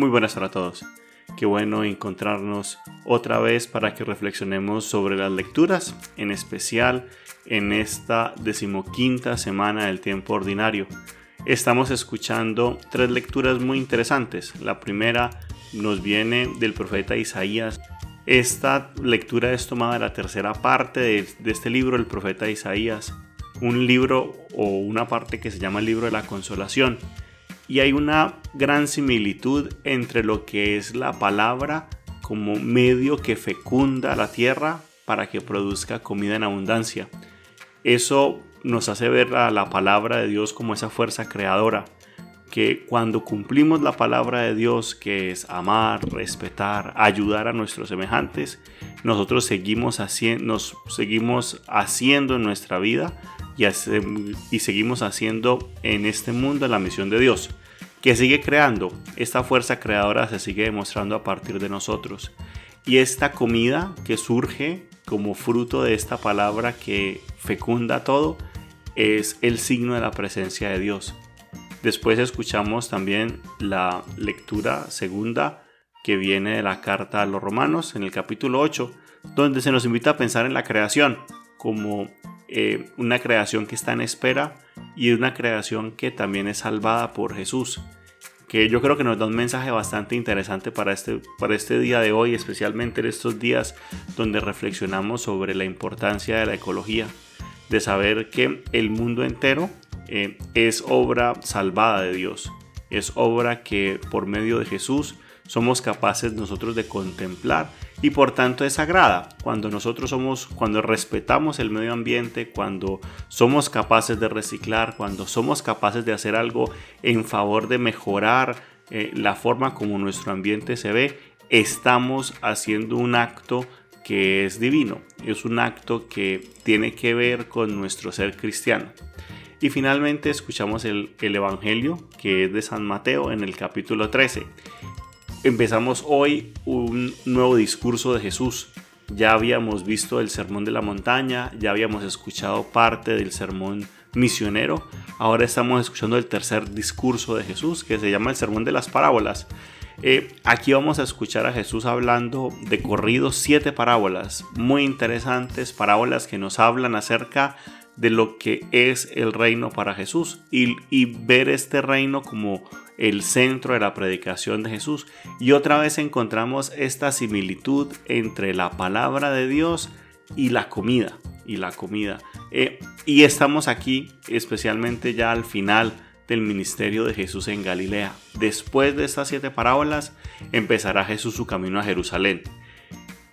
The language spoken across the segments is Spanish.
Muy buenas para todos. Qué bueno encontrarnos otra vez para que reflexionemos sobre las lecturas, en especial en esta decimoquinta semana del tiempo ordinario. Estamos escuchando tres lecturas muy interesantes. La primera nos viene del profeta Isaías. Esta lectura es tomada de la tercera parte de, de este libro, el profeta Isaías, un libro o una parte que se llama el libro de la consolación y hay una gran similitud entre lo que es la palabra como medio que fecunda la tierra para que produzca comida en abundancia. Eso nos hace ver a la palabra de Dios como esa fuerza creadora, que cuando cumplimos la palabra de Dios, que es amar, respetar, ayudar a nuestros semejantes, nosotros seguimos, haciendo, nos seguimos haciendo en nuestra vida y, seguimos haciendo en este mundo la misión de Dios que sigue creando. Esta fuerza creadora se sigue demostrando a partir de nosotros. Y esta comida que surge como fruto de esta palabra que fecunda todo es el signo de la presencia de Dios. Después escuchamos también la lectura segunda que viene de la carta a los romanos en el capítulo 8, donde se nos invita a pensar en la creación como eh, una creación que está en espera y una creación que también es salvada por Jesús que yo creo que nos da un mensaje bastante interesante para este, para este día de hoy, especialmente en estos días donde reflexionamos sobre la importancia de la ecología, de saber que el mundo entero eh, es obra salvada de Dios, es obra que por medio de Jesús somos capaces nosotros de contemplar y por tanto es sagrada. Cuando nosotros somos, cuando respetamos el medio ambiente, cuando somos capaces de reciclar, cuando somos capaces de hacer algo en favor de mejorar eh, la forma como nuestro ambiente se ve, estamos haciendo un acto que es divino, es un acto que tiene que ver con nuestro ser cristiano. Y finalmente escuchamos el, el Evangelio que es de San Mateo en el capítulo 13 empezamos hoy un nuevo discurso de Jesús. Ya habíamos visto el sermón de la montaña, ya habíamos escuchado parte del sermón misionero, ahora estamos escuchando el tercer discurso de Jesús que se llama el sermón de las parábolas. Eh, aquí vamos a escuchar a Jesús hablando de corrido siete parábolas muy interesantes, parábolas que nos hablan acerca de lo que es el reino para Jesús y, y ver este reino como el centro de la predicación de Jesús. Y otra vez encontramos esta similitud entre la palabra de Dios y la comida. Y la comida. Eh, y estamos aquí especialmente ya al final del ministerio de Jesús en Galilea. Después de estas siete parábolas empezará Jesús su camino a Jerusalén.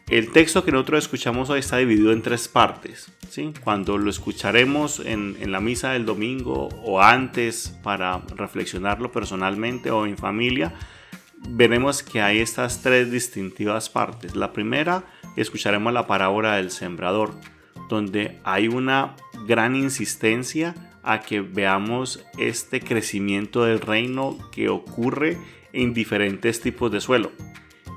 El texto que nosotros escuchamos hoy está dividido en tres partes. ¿sí? Cuando lo escucharemos en, en, la misa del domingo o antes para reflexionarlo personalmente o en familia, veremos que hay estas tres distintivas partes. La primera, escucharemos la parábola del sembrador, donde hay una gran insistencia a que veamos este crecimiento del reino que ocurre en diferentes tipos de suelo.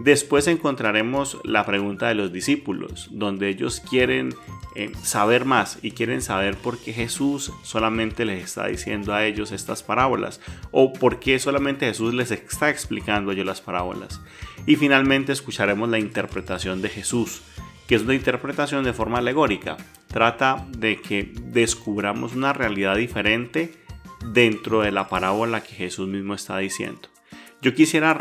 Después encontraremos la pregunta de los discípulos, donde ellos quieren eh, saber más y quieren saber por qué Jesús solamente les está diciendo a ellos estas parábolas o por qué solamente Jesús les está explicando a ellos las parábolas. Y finalmente escucharemos la interpretación de Jesús, que es una interpretación de forma alegórica. Trata de que descubramos una realidad diferente dentro de la parábola que Jesús mismo está diciendo. Yo quisiera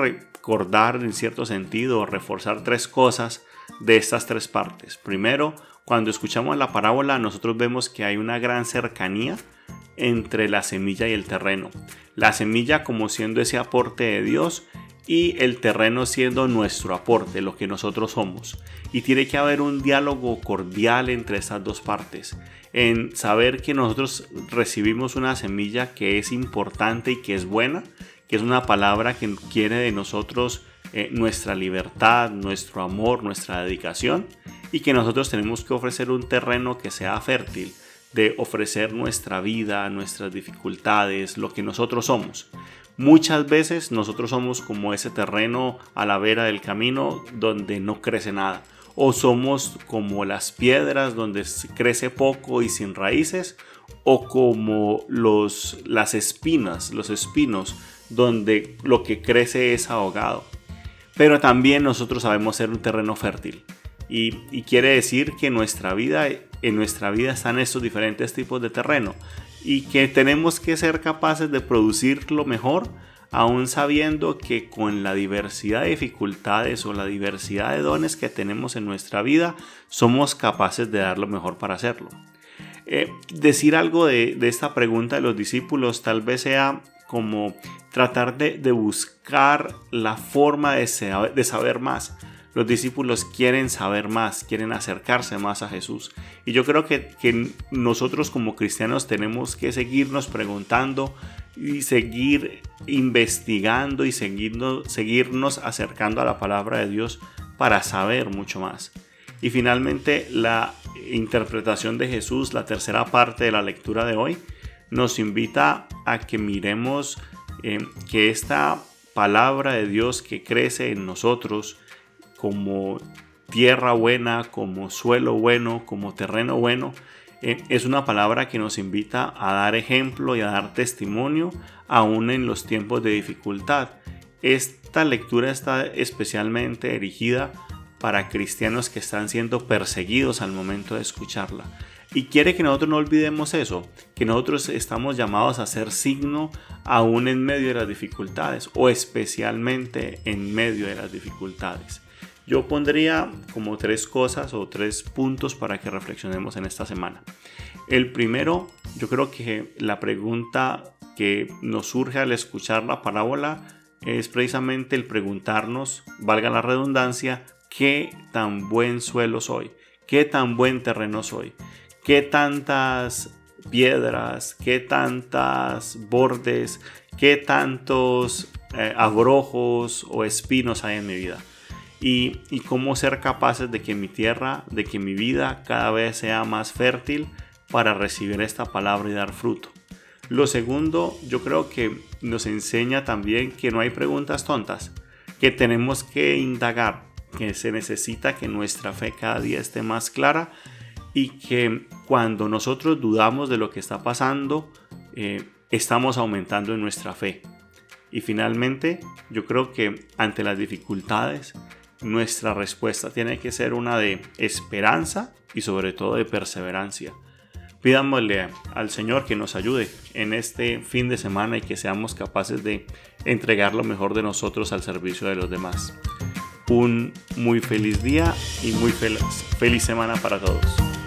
recordar en cierto sentido, reforzar tres cosas de estas tres partes. Primero, cuando escuchamos la parábola, nosotros vemos que hay una gran cercanía entre la semilla y el terreno. La semilla como siendo ese aporte de Dios y el terreno siendo nuestro aporte, lo que nosotros somos. Y tiene que haber un diálogo cordial entre estas dos partes, en saber que nosotros recibimos una semilla que es importante y que es buena, que es una palabra que quiere de nosotros eh, nuestra libertad, nuestro amor, nuestra dedicación y que nosotros tenemos que ofrecer un terreno que sea fértil, de ofrecer nuestra vida, nuestras dificultades, lo que nosotros somos. Muchas veces nosotros somos como ese terreno a la vera del camino donde no crece nada. O somos como las piedras donde crece poco y sin raíces o como los, las espinas, los espinos, donde lo que crece es ahogado. Pero también nosotros sabemos ser un terreno fértil. Y, y, quiere decir que nuestra vida, en nuestra vida están estos diferentes tipos de terreno y que tenemos que ser capaces de producir lo mejor aún sabiendo que con la diversidad de dificultades o la diversidad de dones que tenemos en nuestra vida, somos capaces de dar lo mejor para hacerlo. Eh, decir algo de, esta pregunta de los discípulos tal vez sea como tratar de, buscar la forma de, saber más. Los discípulos quieren saber más, quieren acercarse más a Jesús. Y yo creo que, que nosotros como cristianos tenemos que seguirnos preguntando y seguir investigando y seguirnos acercando a la palabra de Dios para saber mucho más. Y finalmente la interpretación de Jesús, la tercera parte de la lectura de hoy, nos invita a que miremos eh, que esta palabra de Dios que crece en nosotros como tierra buena, como suelo bueno, como terreno bueno, eh, es una palabra que nos invita a dar ejemplo y a dar testimonio aún en los tiempos de dificultad. Esta lectura está especialmente erigida para cristianos que están siendo perseguidos al momento de escucharla. Y quiere que nosotros no olvidemos eso, que nosotros estamos llamados a ser signo aún en medio de las dificultades o especialmente en medio de las dificultades. Yo pondría como tres cosas o tres puntos para que reflexionemos en esta semana. El primero, yo creo que la pregunta que nos surge al escuchar la parábola es precisamente el preguntarnos, valga la redundancia, qué tan buen suelo soy, qué tan buen terreno soy, qué tantas piedras, qué tantas bordes, qué tantos eh, abrojos o espinos hay en mi vida y, cómo ser capaces de que mi tierra, de que mi vida cada vez sea más fértil para recibir esta palabra y dar fruto. Lo segundo, yo creo que nos enseña también que no hay preguntas tontas, que tenemos que indagar, que se necesita que nuestra fe cada día esté más clara y que cuando nosotros dudamos de lo que está pasando, eh, estamos aumentando en nuestra fe. Y finalmente, yo creo que ante las dificultades, nuestra respuesta tiene que ser una de esperanza y sobre todo de perseverancia. Pidámosle al Señor que nos ayude en este fin de semana y que seamos capaces de entregar lo mejor de nosotros al servicio de los demás. Un muy feliz día y muy feliz, semana para todos.